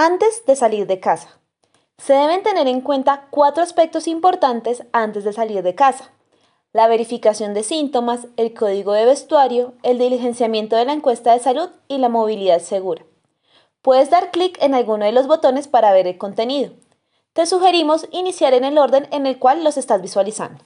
Antes de salir de casa. Se deben tener en cuenta cuatro aspectos importantes antes de salir de casa. La verificación de síntomas, el código de vestuario, el diligenciamiento de la encuesta de salud y la movilidad segura. Puedes dar clic en alguno de los botones para ver el contenido. Te sugerimos iniciar en el orden en el cual los estás visualizando.